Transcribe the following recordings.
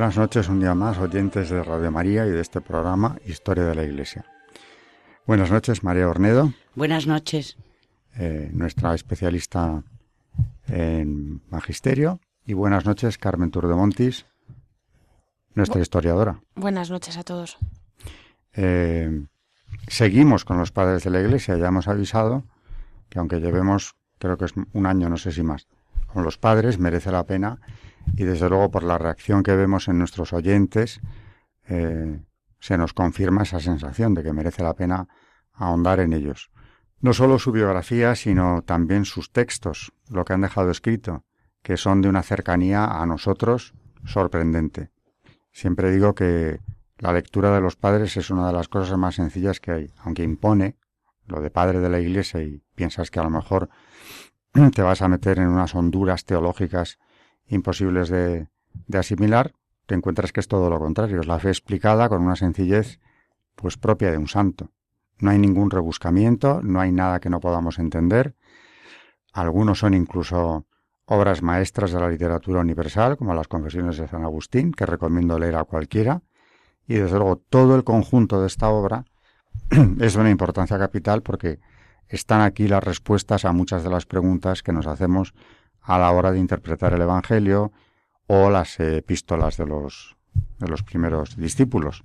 Buenas noches un día más, oyentes de Radio María y de este programa Historia de la Iglesia. Buenas noches, María Ornedo. Buenas noches. Eh, nuestra especialista en magisterio. Y buenas noches, Carmen Turdemontis, nuestra historiadora. Buenas noches a todos. Eh, seguimos con los padres de la Iglesia. Ya hemos avisado que aunque llevemos, creo que es un año, no sé si más, con los padres, merece la pena y desde luego por la reacción que vemos en nuestros oyentes eh, se nos confirma esa sensación de que merece la pena ahondar en ellos. No solo su biografía, sino también sus textos, lo que han dejado escrito, que son de una cercanía a nosotros sorprendente. Siempre digo que la lectura de los padres es una de las cosas más sencillas que hay, aunque impone lo de padre de la Iglesia y piensas que a lo mejor te vas a meter en unas honduras teológicas imposibles de, asimilar, te encuentras que es todo lo contrario, es la fe explicada con una sencillez pues propia de un santo. No hay ningún rebuscamiento, no hay nada que no podamos entender. Algunos son incluso obras maestras de la literatura universal, como las Confesiones de San Agustín, que recomiendo leer a cualquiera. Y desde luego todo el conjunto de esta obra es de una importancia capital porque están aquí las respuestas a muchas de las preguntas que nos hacemos a la hora de interpretar el Evangelio o las epístolas de los, de los primeros discípulos.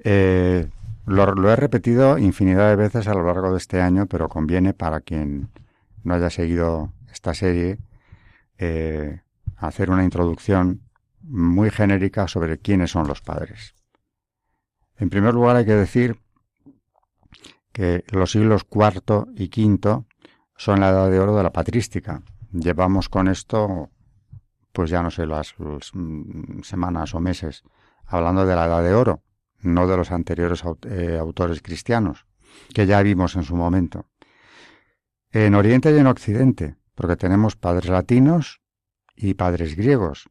Eh, lo, he repetido infinidad de veces a lo largo de este año, pero conviene para quien no haya seguido esta serie eh, hacer una introducción muy genérica sobre quiénes son los padres. En primer lugar hay que decir que los siglos IV y V son la edad de oro de la patrística. Llevamos con esto, pues ya no sé, las, mm, semanas o meses, hablando de la edad de oro, no de los anteriores eh, autores cristianos, que ya vimos en su momento. En Oriente y en Occidente, porque tenemos padres latinos y padres griegos.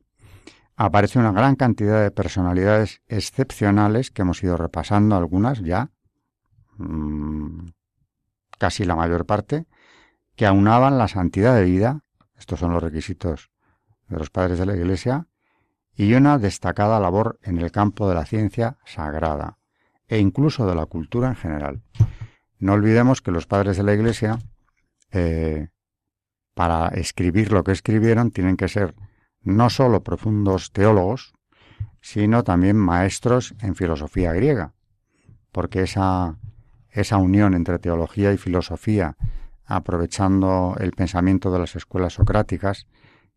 Aparece una gran cantidad de personalidades excepcionales que hemos ido repasando, algunas ya, mm, casi la mayor parte, que aunaban la santidad de vida, estos son los requisitos de los padres de la Iglesia, y una destacada labor en el campo de la ciencia sagrada e incluso de la cultura en general. No olvidemos que los padres de la Iglesia, eh, para escribir lo que escribieron, tienen que ser no sólo profundos teólogos, sino también maestros en filosofía griega, porque esa, esa unión entre teología y filosofía aprovechando el pensamiento de las escuelas socráticas,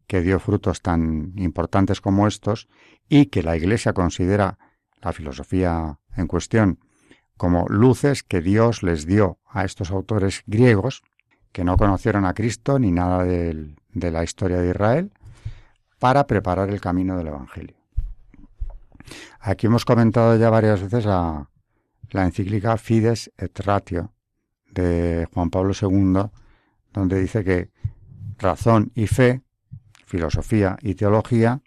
que dio frutos tan importantes como estos, y que la Iglesia considera la filosofía en cuestión como luces que Dios les dio a estos autores griegos, que no conocieron a Cristo ni nada de, la historia de Israel, para preparar el camino del Evangelio. Aquí hemos comentado ya varias veces la, la encíclica Fides et Ratio, de Juan Pablo II, donde dice que razón y fe, filosofía y teología,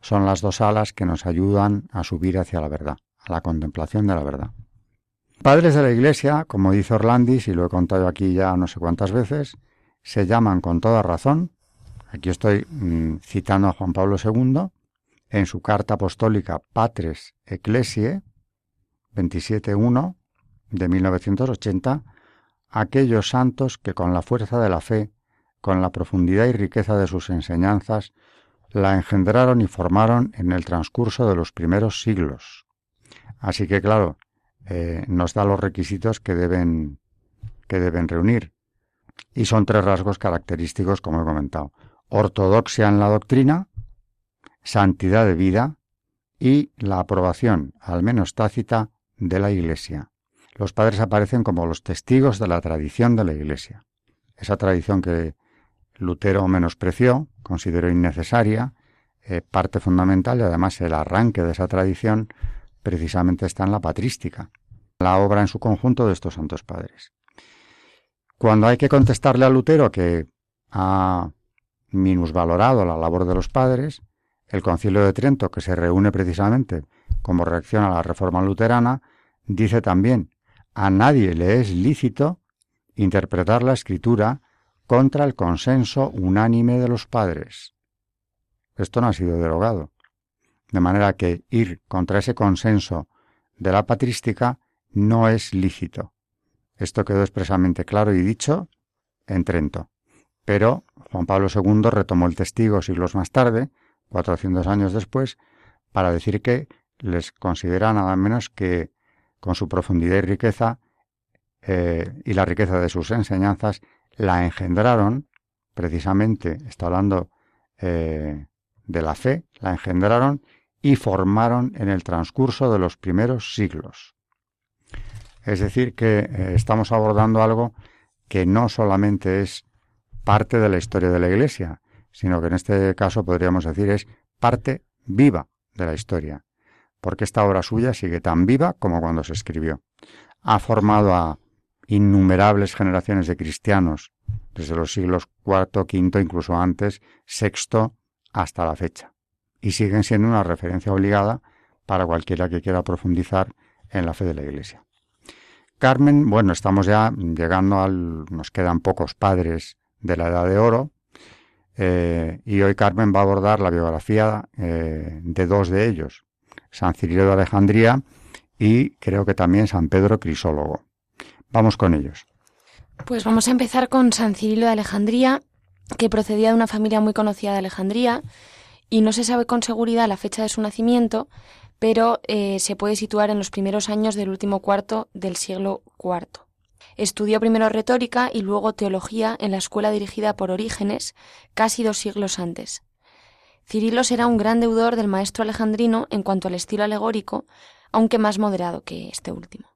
son las dos alas que nos ayudan a subir hacia la verdad, a la contemplación de la verdad. Padres de la Iglesia, como dice Orlandis, y lo he contado aquí ya no sé cuántas veces, se llaman con toda razón, aquí estoy mm, citando a Juan Pablo II, en su carta apostólica Patres Ecclesiae 27.1 de 1980, aquellos santos que con la fuerza de la fe, con la profundidad y riqueza de sus enseñanzas, la engendraron y formaron en el transcurso de los primeros siglos. Así que, claro, eh, nos da los requisitos que deben, que deben reunir. Y son tres rasgos característicos, como he comentado. Ortodoxia en la doctrina, santidad de vida y la aprobación, al menos tácita, de la Iglesia los padres aparecen como los testigos de la tradición de la Iglesia. Esa tradición que Lutero menospreció, consideró innecesaria, eh, parte fundamental y además el arranque de esa tradición precisamente está en la patrística, la obra en su conjunto de estos santos padres. Cuando hay que contestarle a Lutero que ha minusvalorado la labor de los padres, el Concilio de Trento, que se reúne precisamente como reacción a la reforma luterana, dice también, a nadie le es lícito interpretar la escritura contra el consenso unánime de los padres. Esto no ha sido derogado. De manera que ir contra ese consenso de la patrística no es lícito. Esto quedó expresamente claro y dicho en Trento. Pero Juan Pablo II retomó el testigo siglos más tarde, 400 años después, para decir que les considera nada menos que con su profundidad y riqueza eh, y la riqueza de sus enseñanzas la engendraron, precisamente, está hablando eh, de la fe, la engendraron y formaron en el transcurso de los primeros siglos. Es decir, que eh, estamos abordando algo que no solamente es parte de la historia de la Iglesia, sino que en este caso podríamos decir es parte viva de la historia, porque esta obra suya sigue tan viva como cuando se escribió. Ha formado a innumerables generaciones de cristianos, desde los siglos IV, V, incluso antes, VI, hasta la fecha. Y siguen siendo una referencia obligada para cualquiera que quiera profundizar en la fe de la Iglesia. Carmen, bueno, estamos ya llegando al... nos quedan pocos padres de la Edad de Oro, eh, y hoy Carmen va a abordar la biografía eh, de dos de ellos, San Cirilo de Alejandría y creo que también San Pedro Crisólogo. Vamos con ellos. Pues vamos a empezar con San Cirilo de Alejandría, que procedía de una familia muy conocida de Alejandría y no se sabe con seguridad la fecha de su nacimiento, pero eh, se puede situar en los primeros años del último cuarto del siglo IV. Estudió primero retórica y luego teología en la escuela dirigida por Orígenes casi dos siglos antes. Cirilo será un gran deudor del maestro alejandrino en cuanto al estilo alegórico, aunque más moderado que este último.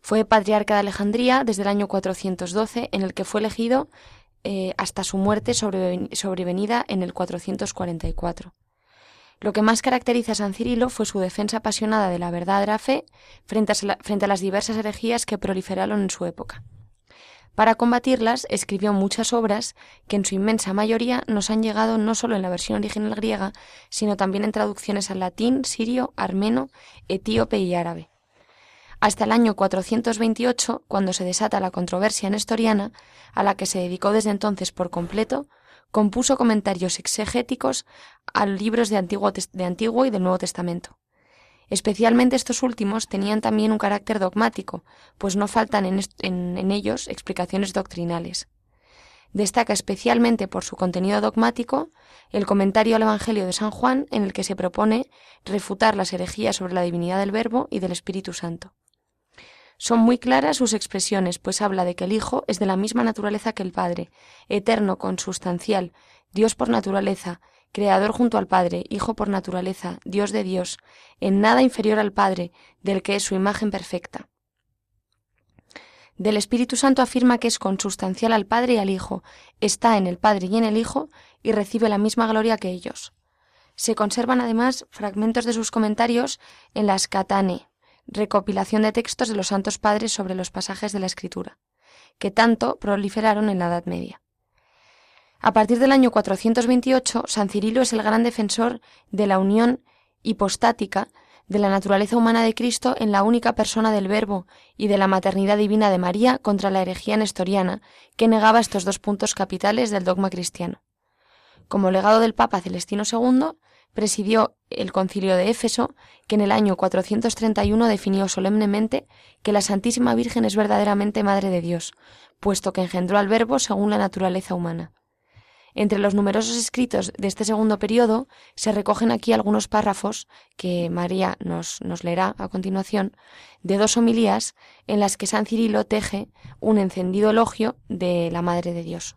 Fue patriarca de Alejandría desde el año 412, en el que fue elegido eh, hasta su muerte sobrevenida en el 444. Lo que más caracteriza a San Cirilo fue su defensa apasionada de la verdad de la fe frente a, frente a las diversas herejías que proliferaron en su época. Para combatirlas, escribió muchas obras que en su inmensa mayoría nos han llegado no solo en la versión original griega, sino también en traducciones al latín, sirio, armeno, etíope y árabe. Hasta el año 428, cuando se desata la controversia nestoriana, a la que se dedicó desde entonces por completo, compuso comentarios exegéticos a libros de Antiguo, de Antiguo y del Nuevo Testamento. Especialmente estos últimos tenían también un carácter dogmático, pues no faltan en, en, ellos explicaciones doctrinales. Destaca especialmente por su contenido dogmático el comentario al Evangelio de San Juan, en el que se propone refutar las herejías sobre la divinidad del Verbo y del Espíritu Santo. Son muy claras sus expresiones, pues habla de que el Hijo es de la misma naturaleza que el Padre, eterno, consustancial, Dios por naturaleza, Creador junto al Padre, Hijo por naturaleza, Dios de Dios, en nada inferior al Padre, del que es su imagen perfecta. Del Espíritu Santo afirma que es consustancial al Padre y al Hijo, está en el Padre y en el Hijo, y recibe la misma gloria que ellos. Se conservan además fragmentos de sus comentarios en las Catane, recopilación de textos de los santos padres sobre los pasajes de la Escritura, que tanto proliferaron en la Edad Media. A partir del año 428, San Cirilo es el gran defensor de la unión hipostática de la naturaleza humana de Cristo en la única persona del Verbo y de la maternidad divina de María contra la herejía nestoriana, que negaba estos dos puntos capitales del dogma cristiano. Como legado del Papa Celestino II, presidió el concilio de Éfeso, que en el año 431 definió solemnemente que la Santísima Virgen es verdaderamente Madre de Dios, puesto que engendró al Verbo según la naturaleza humana. Entre los numerosos escritos de este segundo periodo se recogen aquí algunos párrafos que María nos, nos leerá a continuación, de dos homilías en las que San Cirilo teje un encendido elogio de la Madre de Dios.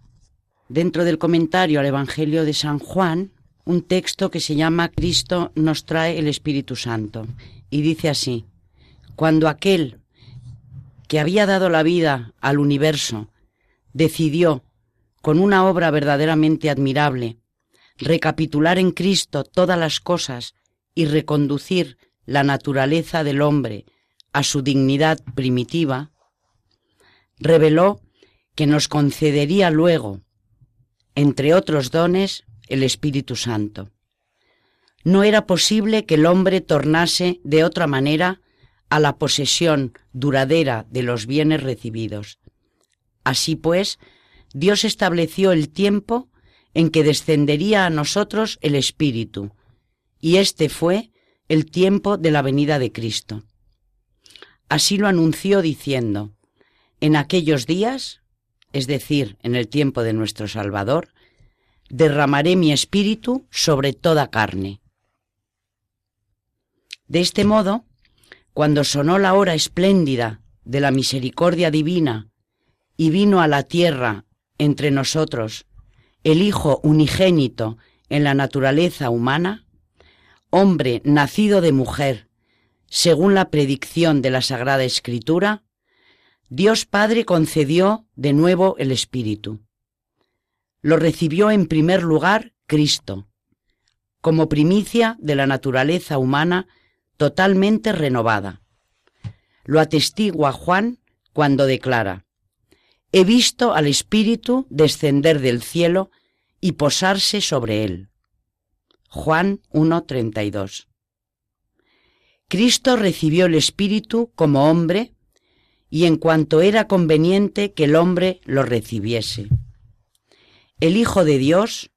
Dentro del comentario al Evangelio de San Juan, un texto que se llama Cristo nos trae el Espíritu Santo. Y dice así, cuando aquel que había dado la vida al universo decidió, con una obra verdaderamente admirable, recapitular en Cristo todas las cosas y reconducir la naturaleza del hombre a su dignidad primitiva, reveló que nos concedería luego, entre otros dones, el Espíritu Santo. No era posible que el hombre tornase de otra manera a la posesión duradera de los bienes recibidos. Así pues, Dios estableció el tiempo en que descendería a nosotros el Espíritu, y este fue el tiempo de la venida de Cristo. Así lo anunció diciendo, en aquellos días, es decir, en el tiempo de nuestro Salvador, derramaré mi espíritu sobre toda carne. De este modo, cuando sonó la hora espléndida de la misericordia divina y vino a la tierra entre nosotros el Hijo unigénito en la naturaleza humana, hombre nacido de mujer, según la predicción de la Sagrada Escritura, Dios Padre concedió de nuevo el Espíritu. Lo recibió en primer lugar Cristo, como primicia de la naturaleza humana totalmente renovada. Lo atestigua Juan cuando declara, He visto al Espíritu descender del cielo y posarse sobre él. Juan 1.32. Cristo recibió el Espíritu como hombre y en cuanto era conveniente que el hombre lo recibiese. El Hijo de Dios,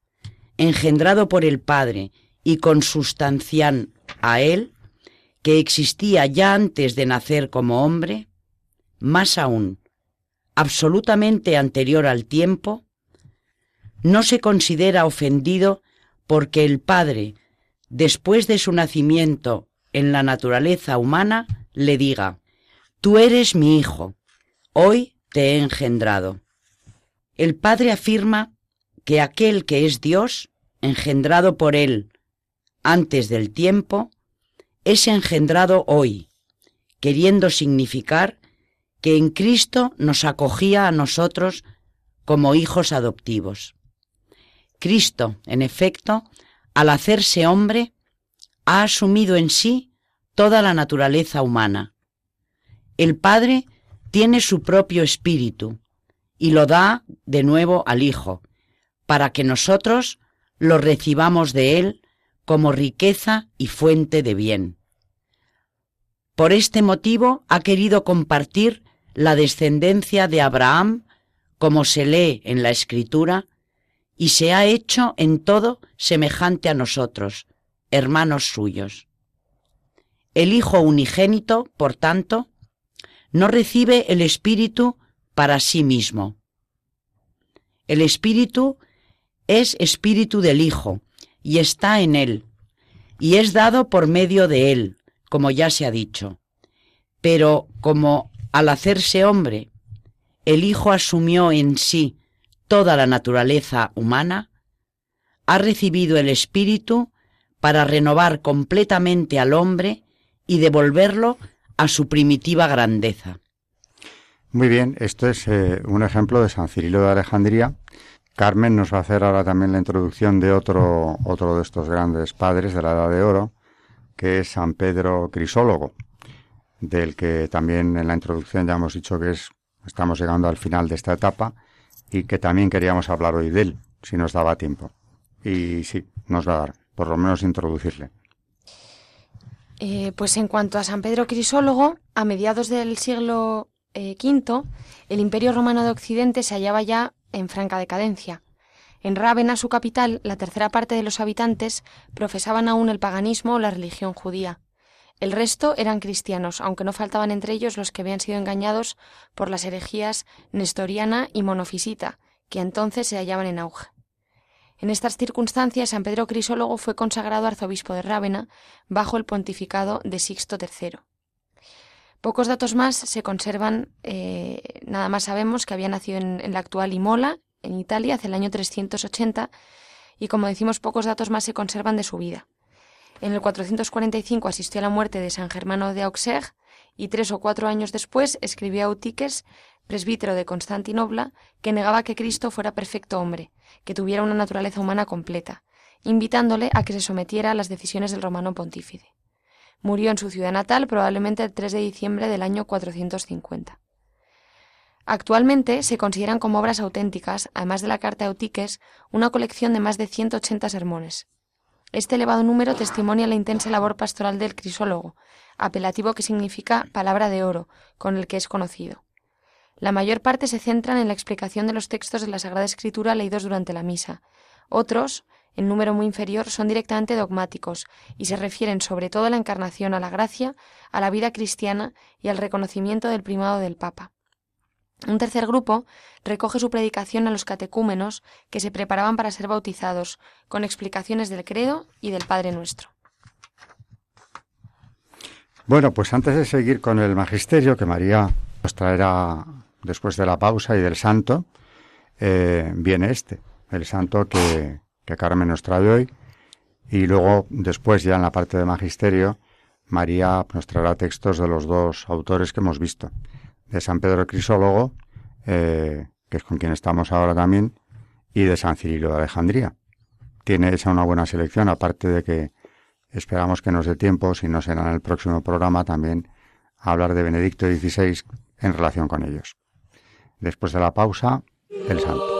engendrado por el Padre y consustancian a él, que existía ya antes de nacer como hombre, más aún, absolutamente anterior al tiempo, no se considera ofendido porque el Padre, después de su nacimiento en la naturaleza humana, le diga, Tú eres mi Hijo, hoy te he engendrado. El Padre afirma que aquel que es Dios, engendrado por Él antes del tiempo, es engendrado hoy, queriendo significar que en Cristo nos acogía a nosotros como hijos adoptivos. Cristo, en efecto, al hacerse hombre, ha asumido en sí toda la naturaleza humana. El Padre tiene su propio espíritu y lo da de nuevo al Hijo, para que nosotros lo recibamos de Él como riqueza y fuente de bien. Por este motivo ha querido compartir la descendencia de Abraham, como se lee en la Escritura, y se ha hecho en todo semejante a nosotros, hermanos suyos. El Hijo unigénito, por tanto, no recibe el Espíritu para sí mismo. El Espíritu es Espíritu del Hijo, y está en él, y es dado por medio de él, como ya se ha dicho. Pero como al hacerse hombre, el Hijo asumió en sí toda la naturaleza humana, ha recibido el Espíritu para renovar completamente al hombre y devolverlo a su primitiva grandeza. Muy bien, esto es eh, un ejemplo de San Cirilo de Alejandría, Carmen nos va a hacer ahora también la introducción de otro, otro de estos grandes padres de la Edad de Oro, que es San Pedro Crisólogo, del que también en la introducción ya hemos dicho que es, estamos llegando al final de esta etapa y que también queríamos hablar hoy de él, si nos daba tiempo. Y sí, nos va a dar, por lo menos introducirle. Eh, pues en cuanto a San Pedro Crisólogo, a mediados del siglo V, eh, el Imperio Romano de Occidente se hallaba ya en franca decadencia. En Rávena, su capital, la tercera parte de los habitantes profesaban aún el paganismo o la religión judía. El resto eran cristianos, aunque no faltaban entre ellos los que habían sido engañados por las herejías nestoriana y monofisita, que entonces se hallaban en auge. En estas circunstancias, San Pedro Crisólogo fue consagrado arzobispo de Rávena bajo el pontificado de Sixto III. Pocos datos más se conservan, eh, nada más sabemos que había nacido en, la actual Imola, en Italia, hacia el año 380, y como decimos, pocos datos más se conservan de su vida. En el 445 asistió a la muerte de San Germano de Auxerre y tres o cuatro años después escribió a Eutiques, presbítero de Constantinopla, que negaba que Cristo fuera perfecto hombre, que tuviera una naturaleza humana completa, invitándole a que se sometiera a las decisiones del romano pontífice. Murió en su ciudad natal probablemente el 3 de diciembre del año 450. Actualmente se consideran como obras auténticas, además de la Carta Eutiques, una colección de más de 180 sermones. Este elevado número testimonia la intensa labor pastoral del crisólogo, apelativo que significa palabra de oro, con el que es conocido. La mayor parte se centran en la explicación de los textos de la Sagrada Escritura leídos durante la misa. Otros, en número muy inferior, son directamente dogmáticos y se refieren sobre todo a la encarnación, a la gracia, a la vida cristiana y al reconocimiento del primado del Papa. Un tercer grupo recoge su predicación a los catecúmenos que se preparaban para ser bautizados, con explicaciones del credo y del Padre Nuestro. Bueno, pues antes de seguir con el magisterio que María nos traerá después de la pausa y del santo, eh, viene este, el santo que, que Carmen nos trae hoy, y luego después ya en la parte de magisterio, María nos traerá textos de los dos autores que hemos visto de San Pedro Crisólogo, eh, que es con quien estamos ahora también, y de San Cirilo de Alejandría. Tiene hecha una buena selección, aparte de que esperamos que nos dé tiempo, si no será en el próximo programa, también hablar de Benedicto XVI en relación con ellos. Después de la pausa, el santo.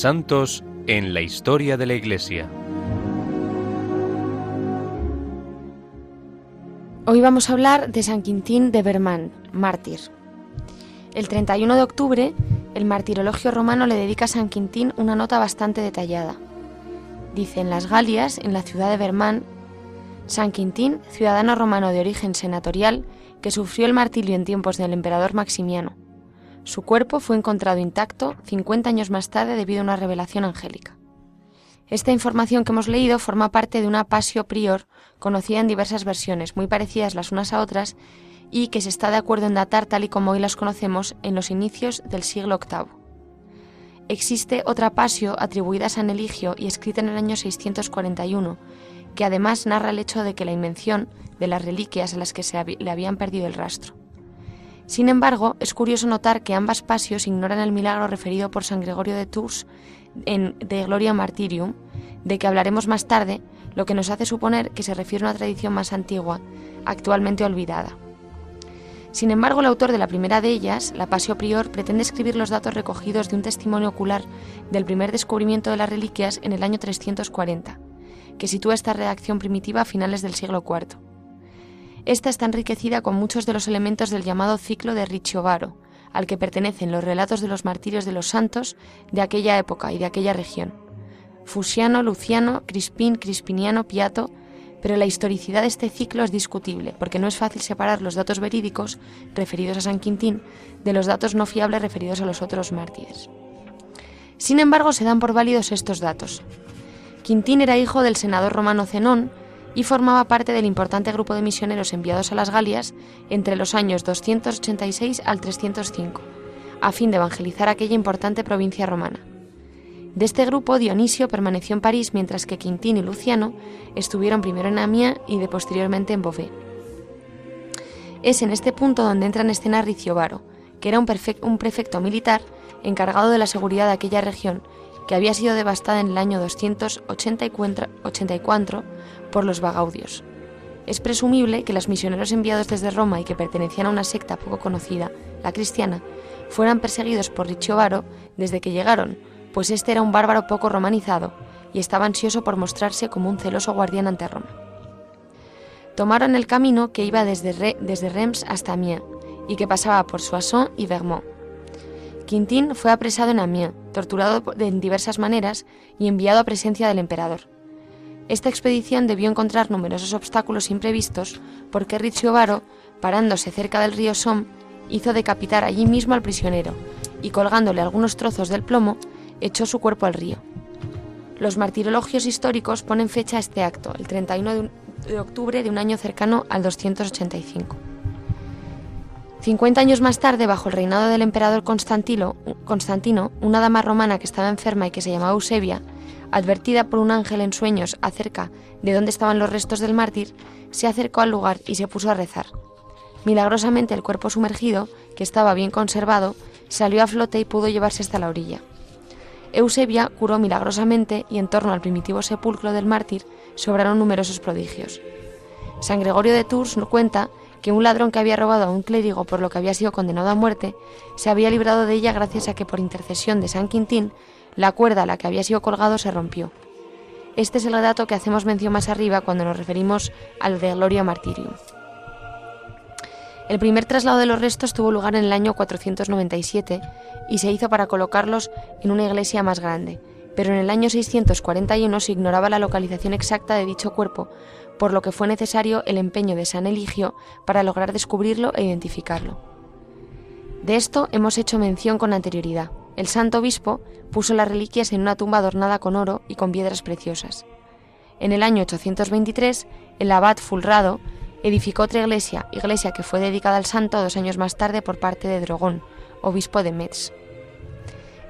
Santos en la historia de la Iglesia. Hoy vamos a hablar de San Quintín de Bermán, mártir. El 31 de octubre, el martirologio romano le dedica a San Quintín una nota bastante detallada. Dice, en las Galias, en la ciudad de Bermán, San Quintín, ciudadano romano de origen senatorial, que sufrió el martirio en tiempos del emperador Maximiano, su cuerpo fue encontrado intacto 50 años más tarde debido a una revelación angélica. Esta información que hemos leído forma parte de una pasio prior conocida en diversas versiones, muy parecidas las unas a otras, y que se está de acuerdo en datar tal y como hoy las conocemos en los inicios del siglo VIII. Existe otra pasio atribuida a San Eligio y escrita en el año 641, que además narra el hecho de que la invención de las reliquias a las que se le habían perdido el rastro. Sin embargo, es curioso notar que ambas pasios ignoran el milagro referido por San Gregorio de Tours en De Gloria Martirium, de que hablaremos más tarde, lo que nos hace suponer que se refiere a una tradición más antigua, actualmente olvidada. Sin embargo, el autor de la primera de ellas, la Pasio Prior, pretende escribir los datos recogidos de un testimonio ocular del primer descubrimiento de las reliquias en el año 340, que sitúa esta redacción primitiva a finales del siglo IV. Esta está enriquecida con muchos de los elementos del llamado ciclo de Ricciovaro, al que pertenecen los relatos de los martirios de los santos de aquella época y de aquella región. Fusiano, Luciano, Crispín, Crispiniano, Piato, pero la historicidad de este ciclo es discutible, porque no es fácil separar los datos verídicos referidos a San Quintín de los datos no fiables referidos a los otros mártires. Sin embargo, se dan por válidos estos datos. Quintín era hijo del senador romano Zenón y formaba parte del importante grupo de misioneros enviados a las Galias entre los años 286 al 305, a fin de evangelizar aquella importante provincia romana. De este grupo, Dionisio permaneció en París mientras que Quintín y Luciano estuvieron primero en Amiens y de posteriormente en Beauvais. Es en este punto donde entra en escena Riciobaro, que era un prefecto militar encargado de la seguridad de aquella región, que había sido devastada en el año 284 por los Bagaudios. Es presumible que los misioneros enviados desde Roma y que pertenecían a una secta poco conocida, la cristiana, fueran perseguidos por Ricciovaro desde que llegaron, pues este era un bárbaro poco romanizado y estaba ansioso por mostrarse como un celoso guardián ante Roma. Tomaron el camino que iba desde, desde Reims hasta Amiens y que pasaba por Soissons y Vermont. Quintín fue apresado en Amiens, torturado de diversas maneras y enviado a presencia del emperador. Esta expedición debió encontrar numerosos obstáculos imprevistos porque Ricciovaro, parándose cerca del río Somme, hizo decapitar allí mismo al prisionero y colgándole algunos trozos del plomo, echó su cuerpo al río. Los martirologios históricos ponen fecha a este acto, el 31 de octubre de un año cercano al 285. Cincuenta años más tarde, bajo el reinado del emperador Constantino, Constantino, una dama romana que estaba enferma y que se llamaba Eusebia, advertida por un ángel en sueños acerca de dónde estaban los restos del mártir, se acercó al lugar y se puso a rezar. Milagrosamente el cuerpo sumergido, que estaba bien conservado, salió a flote y pudo llevarse hasta la orilla. Eusebia curó milagrosamente y en torno al primitivo sepulcro del mártir sobraron numerosos prodigios. San Gregorio de Tours cuenta que un ladrón que había robado a un clérigo por lo que había sido condenado a muerte se había librado de ella gracias a que por intercesión de San Quintín la cuerda a la que había sido colgado se rompió. Este es el dato que hacemos mención más arriba cuando nos referimos al de Gloria Martirium. El primer traslado de los restos tuvo lugar en el año 497 y se hizo para colocarlos en una iglesia más grande, pero en el año 641 se ignoraba la localización exacta de dicho cuerpo, por lo que fue necesario el empeño de San Eligio para lograr descubrirlo e identificarlo. De esto hemos hecho mención con anterioridad. El santo obispo puso las reliquias en una tumba adornada con oro y con piedras preciosas. En el año 823, el abad Fulrado edificó otra iglesia, iglesia que fue dedicada al santo dos años más tarde por parte de Drogón, obispo de Metz.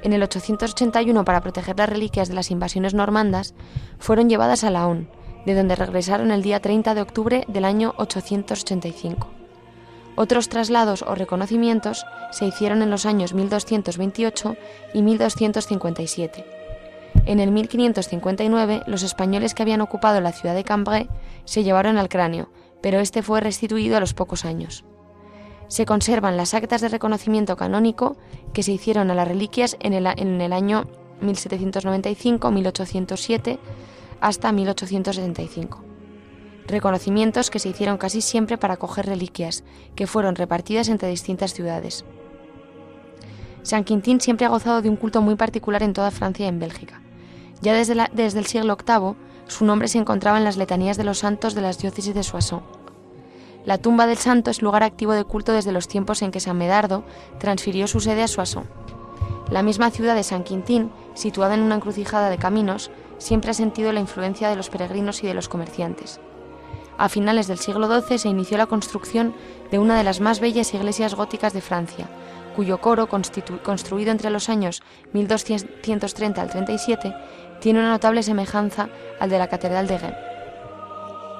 En el 881, para proteger las reliquias de las invasiones normandas, fueron llevadas a Laon, de donde regresaron el día 30 de octubre del año 885. Otros traslados o reconocimientos se hicieron en los años 1228 y 1257. En el 1559, los españoles que habían ocupado la ciudad de Cambrai se llevaron al cráneo, pero este fue restituido a los pocos años. Se conservan las actas de reconocimiento canónico que se hicieron a las reliquias en el, en el año 1795-1807 hasta 1875. Reconocimientos que se hicieron casi siempre para coger reliquias, que fueron repartidas entre distintas ciudades. San Quintín siempre ha gozado de un culto muy particular en toda Francia y en Bélgica. Ya desde, desde el siglo VIII su nombre se encontraba en las letanías de los santos de las diócesis de Soissons. La tumba del santo es lugar activo de culto desde los tiempos en que San Medardo transfirió su sede a Soissons. La misma ciudad de San Quintín, situada en una encrucijada de caminos, siempre ha sentido la influencia de los peregrinos y de los comerciantes. A finales del siglo XII se inició la construcción de una de las más bellas iglesias góticas de Francia, cuyo coro, construido entre los años 1230 al 37, tiene una notable semejanza al de la Catedral de Reims.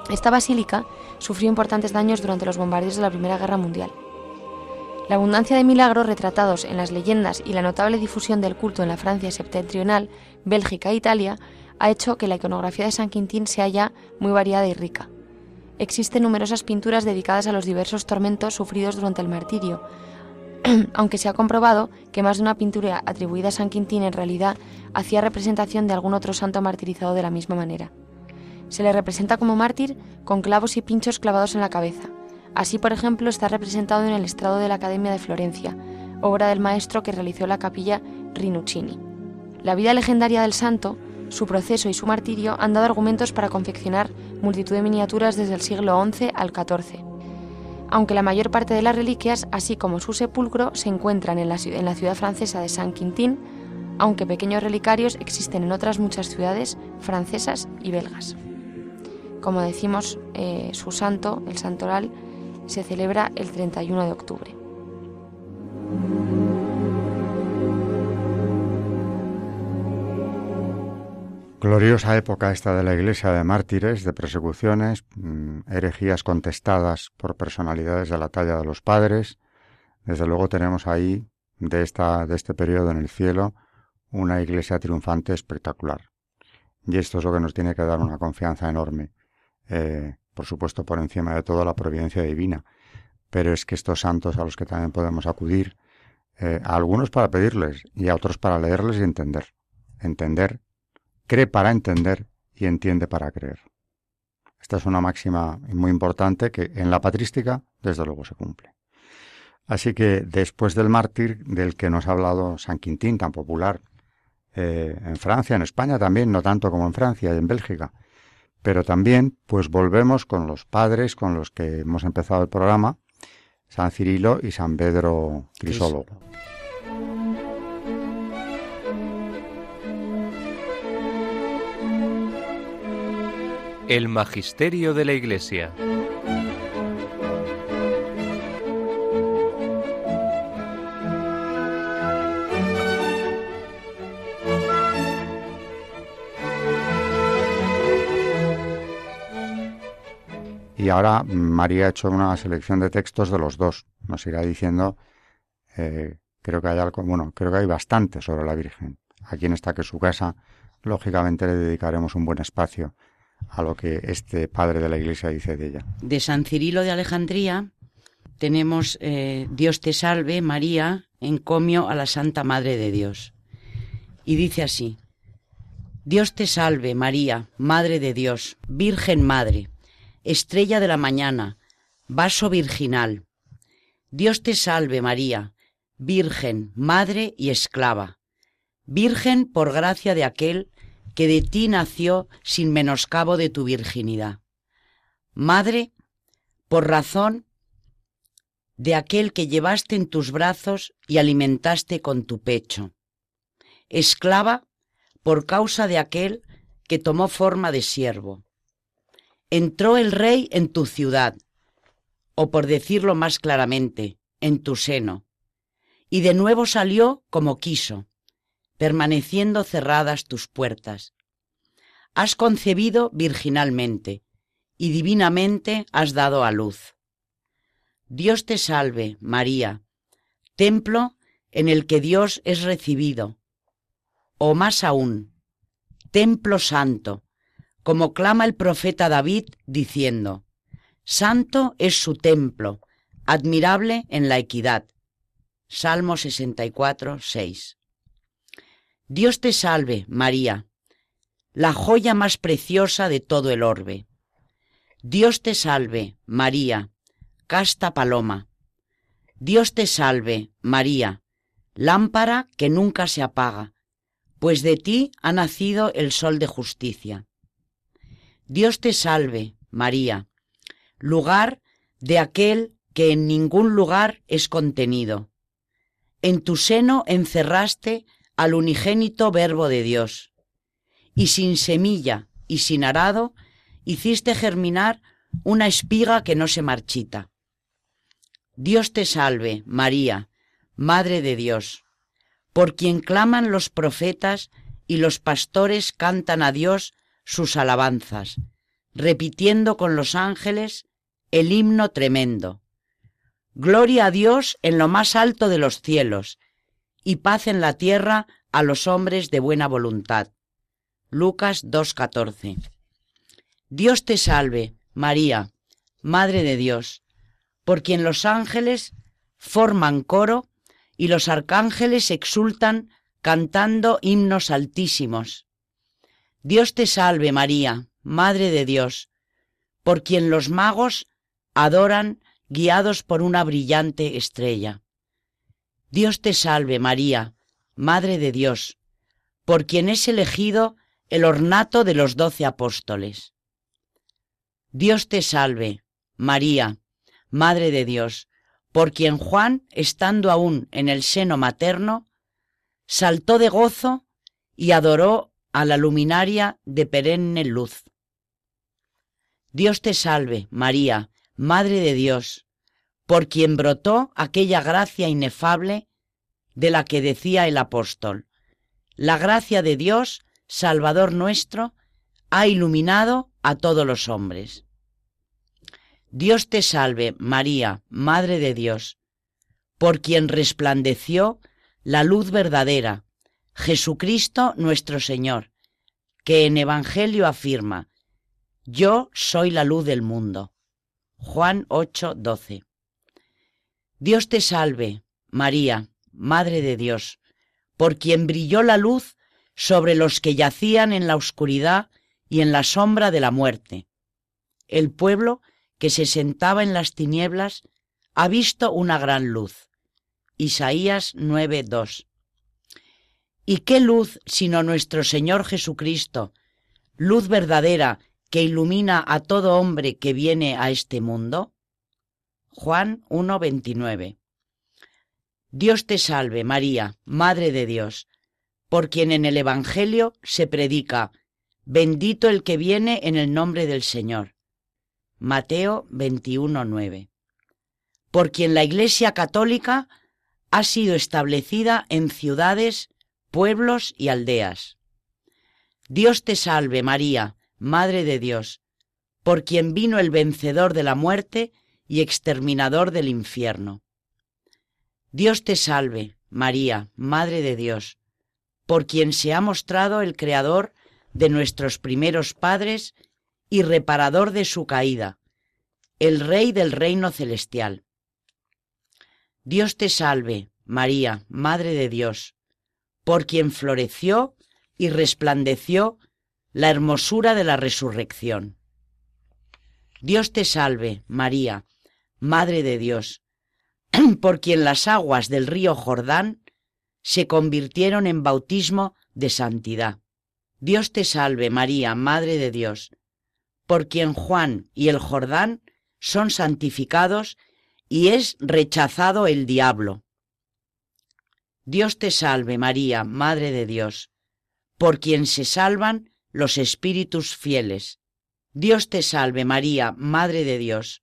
Esta basílica sufrió importantes daños durante los bombardeos de la Primera Guerra Mundial. La abundancia de milagros retratados en las leyendas y la notable difusión del culto en la Francia septentrional, Bélgica e Italia ha hecho que la iconografía de San Quintín sea ya muy variada y rica. Existen numerosas pinturas dedicadas a los diversos tormentos sufridos durante el martirio, aunque se ha comprobado que más de una pintura atribuida a San Quintín en realidad hacía representación de algún otro santo martirizado de la misma manera. Se le representa como mártir con clavos y pinchos clavados en la cabeza. Así, por ejemplo, está representado en el estrado de la Academia de Florencia, obra del maestro que realizó la capilla Rinuccini. La vida legendaria del santo su proceso y su martirio han dado argumentos para confeccionar multitud de miniaturas desde el siglo XI al XIV. Aunque la mayor parte de las reliquias, así como su sepulcro, se encuentran en la, ciudad francesa de Saint-Quintin, aunque pequeños relicarios existen en otras muchas ciudades francesas y belgas. Como decimos, eh, su santo, el santoral, se celebra el 31 de octubre. Gloriosa época esta de la Iglesia de mártires, de persecuciones, mm, herejías contestadas por personalidades de la talla de los padres. Desde luego tenemos ahí, de, esta, de este periodo en el cielo, una Iglesia triunfante espectacular. Y esto es lo que nos tiene que dar una confianza enorme. Eh, por supuesto, por encima de todo la providencia divina. Pero es que estos santos a los que también podemos acudir, eh, a algunos para pedirles y a otros para leerles y entender. Entender cree para entender y entiende para creer. Esta es una máxima muy importante que en la patrística desde luego se cumple. Así que después del mártir del que nos ha hablado San Quintín, tan popular eh, en Francia, en España también, no tanto como en Francia y en Bélgica, pero también pues volvemos con los padres con los que hemos empezado el programa, San Cirilo y San Pedro Crisólogo. El Magisterio de la Iglesia. Y ahora María ha hecho una selección de textos de los dos. Nos irá diciendo, eh, creo que hay algo, bueno, creo que hay bastante sobre la Virgen. Aquí en esta que su casa, lógicamente le dedicaremos un buen espacio a lo que este padre de la Iglesia dice de ella. De San Cirilo de Alejandría tenemos eh, Dios te salve, María, encomio a la Santa Madre de Dios. Y dice así, Dios te salve, María, Madre de Dios, Virgen Madre, estrella de la mañana, vaso virginal. Dios te salve, María, Virgen, Madre y esclava, Virgen por gracia de aquel que de ti nació sin menoscabo de tu virginidad. Madre, por razón de aquel que llevaste en tus brazos y alimentaste con tu pecho. Esclava, por causa de aquel que tomó forma de siervo. Entró el rey en tu ciudad, o por decirlo más claramente, en tu seno, y de nuevo salió como quiso, permaneciendo cerradas tus puertas. Has concebido virginalmente y divinamente has dado a luz. Dios te salve, María, templo en el que Dios es recibido, o más aún, templo santo, como clama el profeta David diciendo, Santo es su templo, admirable en la equidad. Salmo 64, 6. Dios te salve, María, la joya más preciosa de todo el orbe. Dios te salve, María, casta paloma. Dios te salve, María, lámpara que nunca se apaga, pues de ti ha nacido el sol de justicia. Dios te salve, María, lugar de aquel que en ningún lugar es contenido. En tu seno encerraste al unigénito Verbo de Dios. Y sin semilla y sin arado hiciste germinar una espiga que no se marchita. Dios te salve, María, Madre de Dios, por quien claman los profetas y los pastores cantan a Dios sus alabanzas, repitiendo con los ángeles el himno tremendo. Gloria a Dios en lo más alto de los cielos y paz en la tierra a los hombres de buena voluntad. Lucas 2.14. Dios te salve, María, Madre de Dios, por quien los ángeles forman coro y los arcángeles exultan cantando himnos altísimos. Dios te salve, María, Madre de Dios, por quien los magos adoran guiados por una brillante estrella. Dios te salve María, Madre de Dios, por quien es elegido el ornato de los doce apóstoles. Dios te salve, María, Madre de Dios, por quien Juan, estando aún en el seno materno, saltó de gozo y adoró a la luminaria de perenne luz. Dios te salve, María, Madre de Dios, por quien brotó aquella gracia inefable de la que decía el apóstol. La gracia de Dios, Salvador nuestro, ha iluminado a todos los hombres. Dios te salve, María, Madre de Dios, por quien resplandeció la luz verdadera, Jesucristo nuestro Señor, que en Evangelio afirma, Yo soy la luz del mundo. Juan 8, 12. Dios te salve, María, Madre de Dios, por quien brilló la luz sobre los que yacían en la oscuridad y en la sombra de la muerte. El pueblo que se sentaba en las tinieblas ha visto una gran luz. Isaías 9:2. ¿Y qué luz sino nuestro Señor Jesucristo, luz verdadera que ilumina a todo hombre que viene a este mundo? Juan 1:29. Dios te salve, María, Madre de Dios, por quien en el Evangelio se predica, bendito el que viene en el nombre del Señor. Mateo 21:9. Por quien la Iglesia Católica ha sido establecida en ciudades, pueblos y aldeas. Dios te salve, María, Madre de Dios, por quien vino el vencedor de la muerte y exterminador del infierno. Dios te salve, María, Madre de Dios, por quien se ha mostrado el Creador de nuestros primeros padres y reparador de su caída, el Rey del reino celestial. Dios te salve, María, Madre de Dios, por quien floreció y resplandeció la hermosura de la resurrección. Dios te salve, María, Madre de Dios, por quien las aguas del río Jordán se convirtieron en bautismo de santidad. Dios te salve, María, Madre de Dios, por quien Juan y el Jordán son santificados y es rechazado el diablo. Dios te salve, María, Madre de Dios, por quien se salvan los espíritus fieles. Dios te salve, María, Madre de Dios,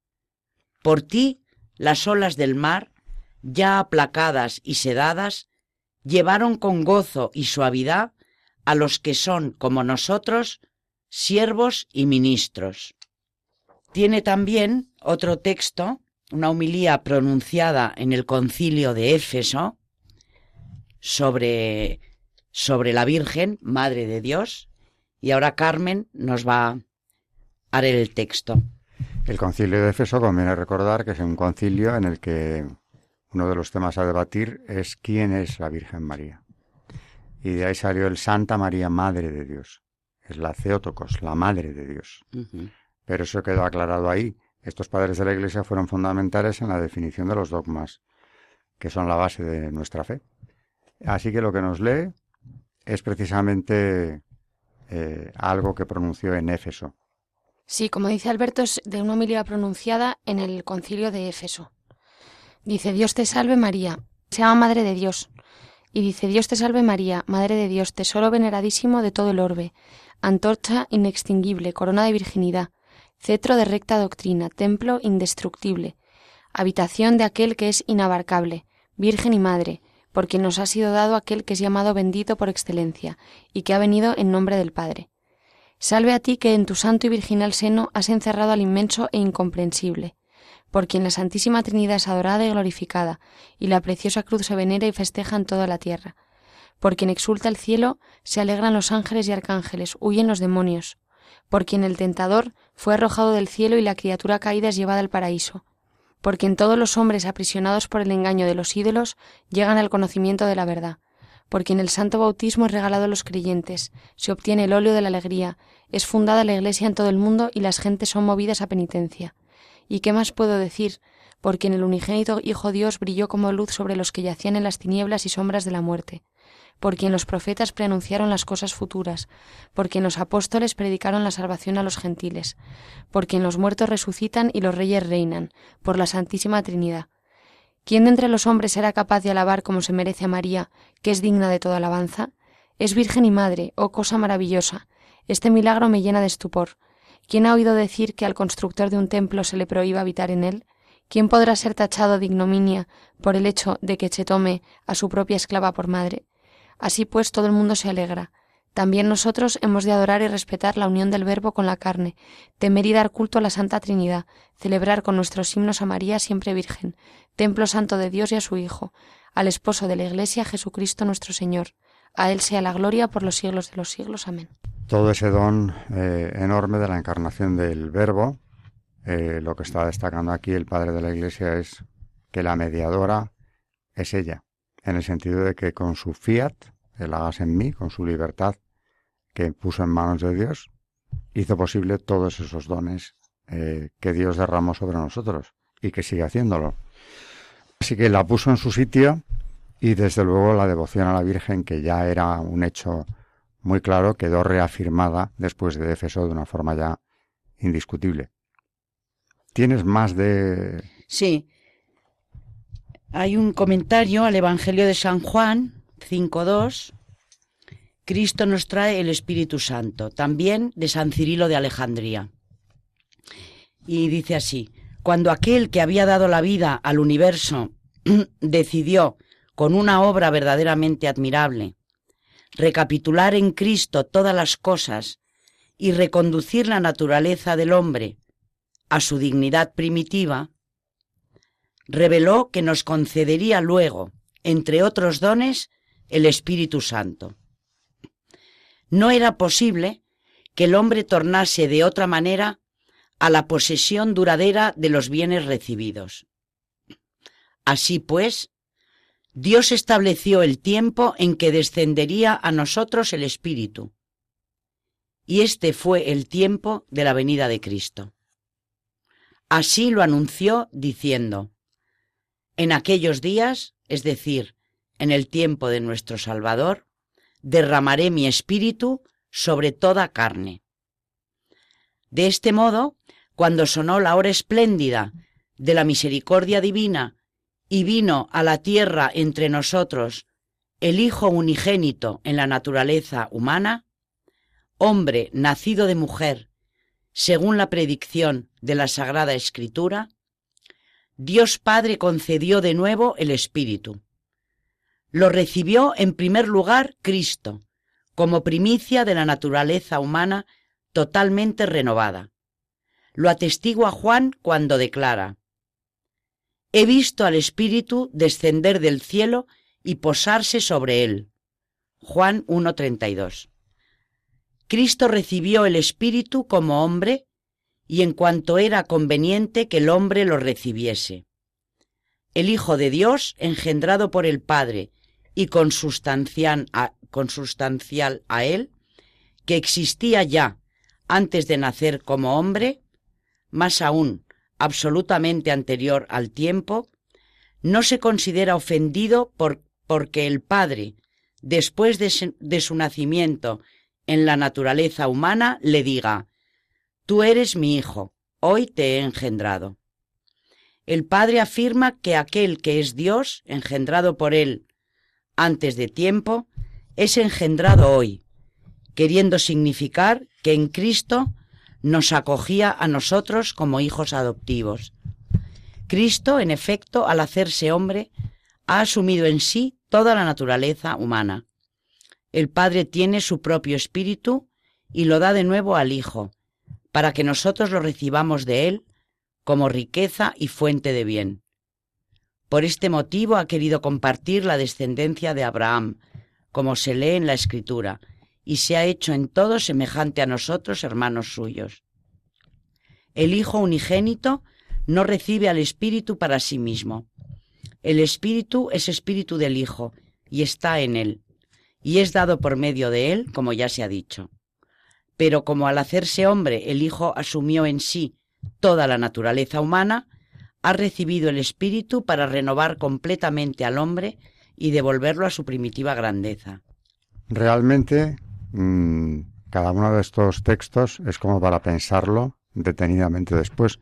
por ti las olas del mar, ya aplacadas y sedadas, llevaron con gozo y suavidad a los que son, como nosotros, siervos y ministros. Tiene también otro texto, una humilía pronunciada en el concilio de Éfeso sobre, sobre la Virgen, Madre de Dios, y ahora Carmen nos va a leer el texto. El concilio de Éfeso conviene recordar que es un concilio en el que uno de los temas a debatir es quién es la Virgen María. Y de ahí salió el Santa María, Madre de Dios. Es la Theotokos, la Madre de Dios. Pero eso quedó aclarado ahí. Estos padres de la Iglesia fueron fundamentales en la definición de los dogmas, que son la base de nuestra fe. Así que lo que nos lee es precisamente eh, algo que pronunció en Éfeso, Sí, como dice Alberto, es de una homilía pronunciada en el concilio de Éfeso. Dice, Dios te salve María, se llama Madre de Dios. Y dice, Dios te salve María, Madre de Dios, tesoro veneradísimo de todo el orbe, antorcha inextinguible, corona de virginidad, cetro de recta doctrina, templo indestructible, habitación de aquel que es inabarcable, Virgen y Madre, por quien nos ha sido dado aquel que es llamado bendito por excelencia, y que ha venido en nombre del Padre. Salve a ti que en tu santo y virginal seno has encerrado al inmenso e incomprensible, por quien la Santísima Trinidad es adorada y glorificada, y la preciosa cruz se venera y festeja en toda la tierra. Por quien exulta el cielo, se alegran los ángeles y arcángeles, huyen los demonios. Por quien el tentador fue arrojado del cielo y la criatura caída es llevada al paraíso. Por quien todos los hombres aprisionados por el engaño de los ídolos llegan al conocimiento de la verdad por quien el santo bautismo es regalado a los creyentes, se obtiene el óleo de la alegría, es fundada la Iglesia en todo el mundo y las gentes son movidas a penitencia. ¿Y qué más puedo decir? Por quien el unigénito Hijo Dios brilló como luz sobre los que yacían en las tinieblas y sombras de la muerte, por quien los profetas preanunciaron las cosas futuras, por quien los apóstoles predicaron la salvación a los gentiles, por quien los muertos resucitan y los reyes reinan, por la Santísima Trinidad. ¿Quién de entre los hombres será capaz de alabar como se merece a María, que es digna de toda alabanza? Es virgen y madre, oh cosa maravillosa. Este milagro me llena de estupor. ¿Quién ha oído decir que al constructor de un templo se le prohíba habitar en él? ¿Quién podrá ser tachado de ignominia por el hecho de que se tome a su propia esclava por madre? Así pues todo el mundo se alegra. También nosotros hemos de adorar y respetar la unión del Verbo con la carne, temer y dar culto a la Santa Trinidad, celebrar con nuestros himnos a María siempre Virgen, templo santo de Dios y a su Hijo, al esposo de la Iglesia Jesucristo nuestro Señor. A Él sea la gloria por los siglos de los siglos. Amén. Todo ese don eh, enorme de la encarnación del Verbo, eh, lo que está destacando aquí el Padre de la Iglesia es que la mediadora es ella, en el sentido de que con su fiat, el hagas en mí, con su libertad que puso en manos de Dios, hizo posible todos esos dones eh, que Dios derramó sobre nosotros y que sigue haciéndolo. Así que la puso en su sitio y desde luego la devoción a la Virgen, que ya era un hecho muy claro, quedó reafirmada después de Éfeso de una forma ya indiscutible. ¿Tienes más de...? Sí. Hay un comentario al Evangelio de San Juan 5.2. Cristo nos trae el Espíritu Santo, también de San Cirilo de Alejandría. Y dice así, cuando aquel que había dado la vida al universo decidió, con una obra verdaderamente admirable, recapitular en Cristo todas las cosas y reconducir la naturaleza del hombre a su dignidad primitiva, reveló que nos concedería luego, entre otros dones, el Espíritu Santo. No era posible que el hombre tornase de otra manera a la posesión duradera de los bienes recibidos. Así pues, Dios estableció el tiempo en que descendería a nosotros el Espíritu, y este fue el tiempo de la venida de Cristo. Así lo anunció diciendo, En aquellos días, es decir, en el tiempo de nuestro Salvador, derramaré mi espíritu sobre toda carne. De este modo, cuando sonó la hora espléndida de la misericordia divina y vino a la tierra entre nosotros el Hijo unigénito en la naturaleza humana, hombre nacido de mujer, según la predicción de la Sagrada Escritura, Dios Padre concedió de nuevo el Espíritu. Lo recibió en primer lugar Cristo, como primicia de la naturaleza humana totalmente renovada. Lo atestigua Juan cuando declara, He visto al Espíritu descender del cielo y posarse sobre él. Juan 1.32. Cristo recibió el Espíritu como hombre y en cuanto era conveniente que el hombre lo recibiese. El Hijo de Dios, engendrado por el Padre y consustancial a, él, que existía ya antes de nacer como hombre, más aún absolutamente anterior al tiempo, no se considera ofendido por, porque el Padre, después de, de su nacimiento en la naturaleza humana, le diga, Tú eres mi hijo, hoy te he engendrado. El Padre afirma que aquel que es Dios, engendrado por él antes de tiempo, es engendrado hoy, queriendo significar que en Cristo nos acogía a nosotros como hijos adoptivos. Cristo, en efecto, al hacerse hombre, ha asumido en sí toda la naturaleza humana. El Padre tiene su propio espíritu y lo da de nuevo al Hijo, para que nosotros lo recibamos de Él como riqueza y fuente de bien. Por este motivo ha querido compartir la descendencia de Abraham, como se lee en la Escritura, y se ha hecho en todo semejante a nosotros, hermanos suyos. El Hijo unigénito no recibe al Espíritu para sí mismo. El Espíritu es Espíritu del Hijo, y está en él, y es dado por medio de él, como ya se ha dicho pero como al hacerse hombre el Hijo asumió en sí toda la naturaleza humana, ha recibido el Espíritu para renovar completamente al hombre y devolverlo a su primitiva grandeza. Realmente, mm, cada uno de estos textos es como para pensarlo detenidamente después.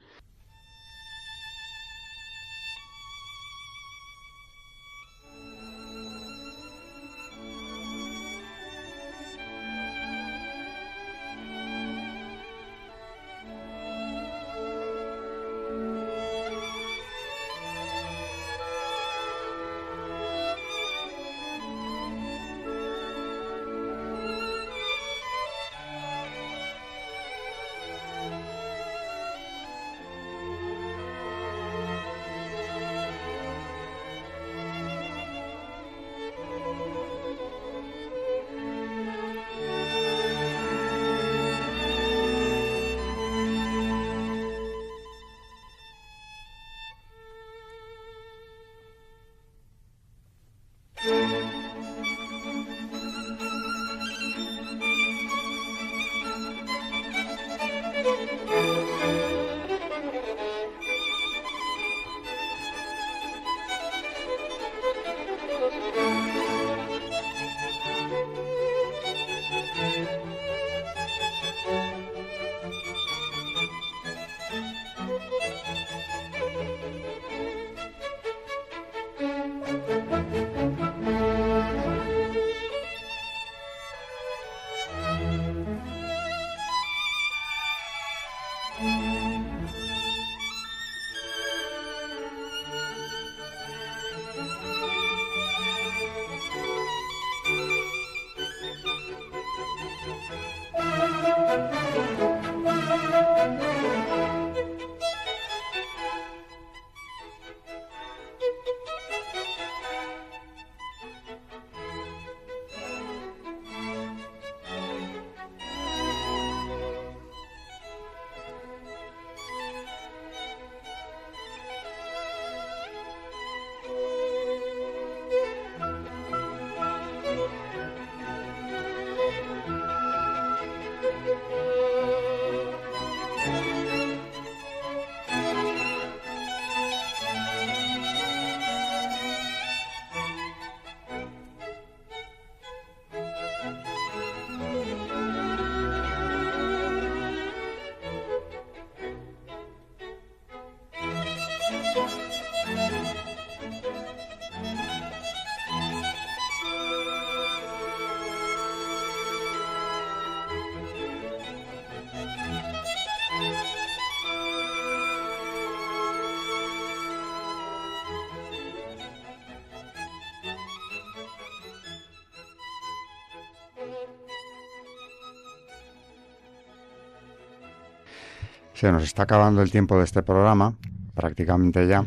Se nos está acabando el tiempo de este programa, prácticamente ya,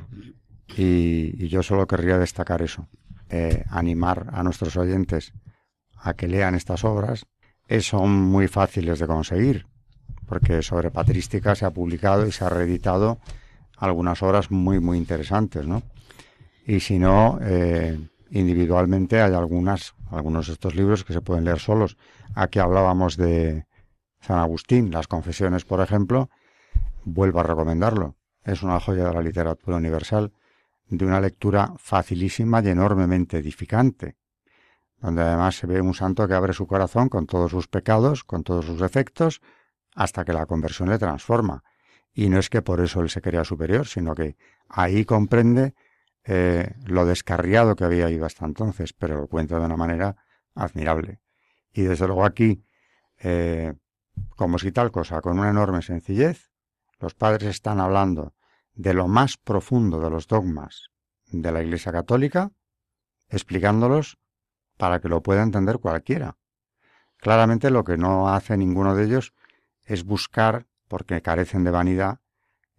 y, yo solo querría destacar eso, eh, animar a nuestros oyentes a que lean estas obras. Eh, son muy fáciles de conseguir, porque sobre patrística se ha publicado y se ha reeditado algunas obras muy, muy interesantes, ¿no? Y si no, eh, individualmente hay algunas, algunos de estos libros que se pueden leer solos. Aquí hablábamos de San Agustín, las confesiones, por ejemplo, vuelvo a recomendarlo. Es una joya de la literatura universal, de una lectura facilísima y enormemente edificante, donde además se ve un santo que abre su corazón con todos sus pecados, con todos sus defectos, hasta que la conversión le transforma. Y no es que por eso él se crea superior, sino que ahí comprende eh, lo descarriado que había ido hasta entonces, pero lo cuenta de una manera admirable. Y desde luego aquí, eh, como si tal cosa, con una enorme sencillez, los padres están hablando de lo más profundo de los dogmas de la Iglesia Católica, explicándolos para que lo pueda entender cualquiera. Claramente lo que no hace ninguno de ellos es buscar, porque carecen de vanidad,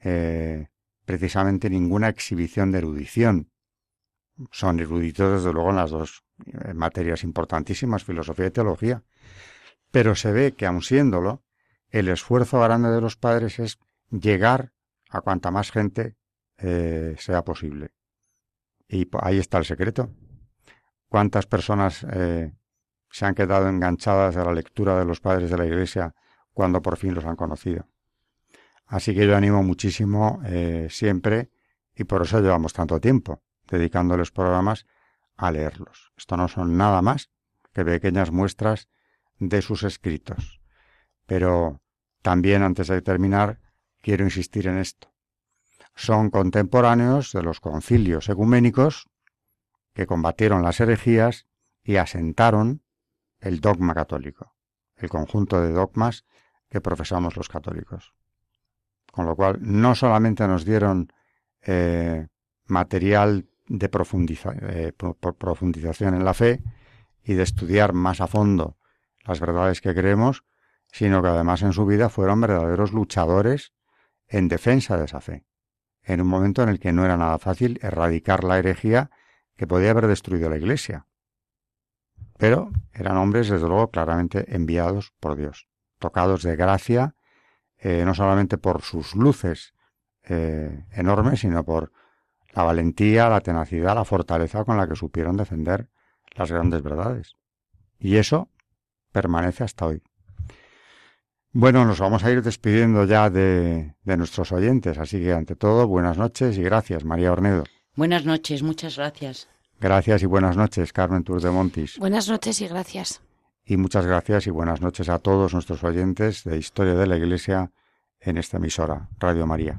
eh, precisamente ninguna exhibición de erudición. Son eruditos, desde luego, en las dos eh, materias importantísimas, filosofía y teología. Pero se ve que, aun siéndolo, el esfuerzo grande de los padres es llegar a cuanta más gente eh, sea posible. Y ahí está el secreto. ¿Cuántas personas eh, se han quedado enganchadas a la lectura de los padres de la Iglesia cuando por fin los han conocido? Así que yo animo muchísimo eh, siempre, y por eso llevamos tanto tiempo dedicándoles programas a leerlos. Esto no son nada más que pequeñas muestras de sus escritos. Pero también, antes de terminar, quiero insistir en esto. Son contemporáneos de los concilios ecuménicos que combatieron las herejías y asentaron el dogma católico, el conjunto de dogmas que profesamos los católicos. Con lo cual, no solamente nos dieron eh, material de eh, profundización en la fe y de estudiar más a fondo las verdades que creemos, sino que además en su vida fueron verdaderos luchadores en defensa de esa fe, en un momento en el que no era nada fácil erradicar la herejía que podía haber destruido la Iglesia. Pero eran hombres, desde luego, claramente enviados por Dios, tocados de gracia, eh, no solamente por sus luces eh, enormes, sino por la valentía, la tenacidad, la fortaleza con la que supieron defender las grandes verdades. Y eso permanece hasta hoy. Bueno, nos vamos a ir despidiendo ya de, de, nuestros oyentes, así que ante todo, buenas noches y gracias, María Ornedo. Buenas noches, muchas gracias. Gracias y buenas noches, Carmen Tour de Montis. Buenas noches y gracias. Y muchas gracias y buenas noches a todos nuestros oyentes de Historia de la Iglesia en esta emisora, Radio María.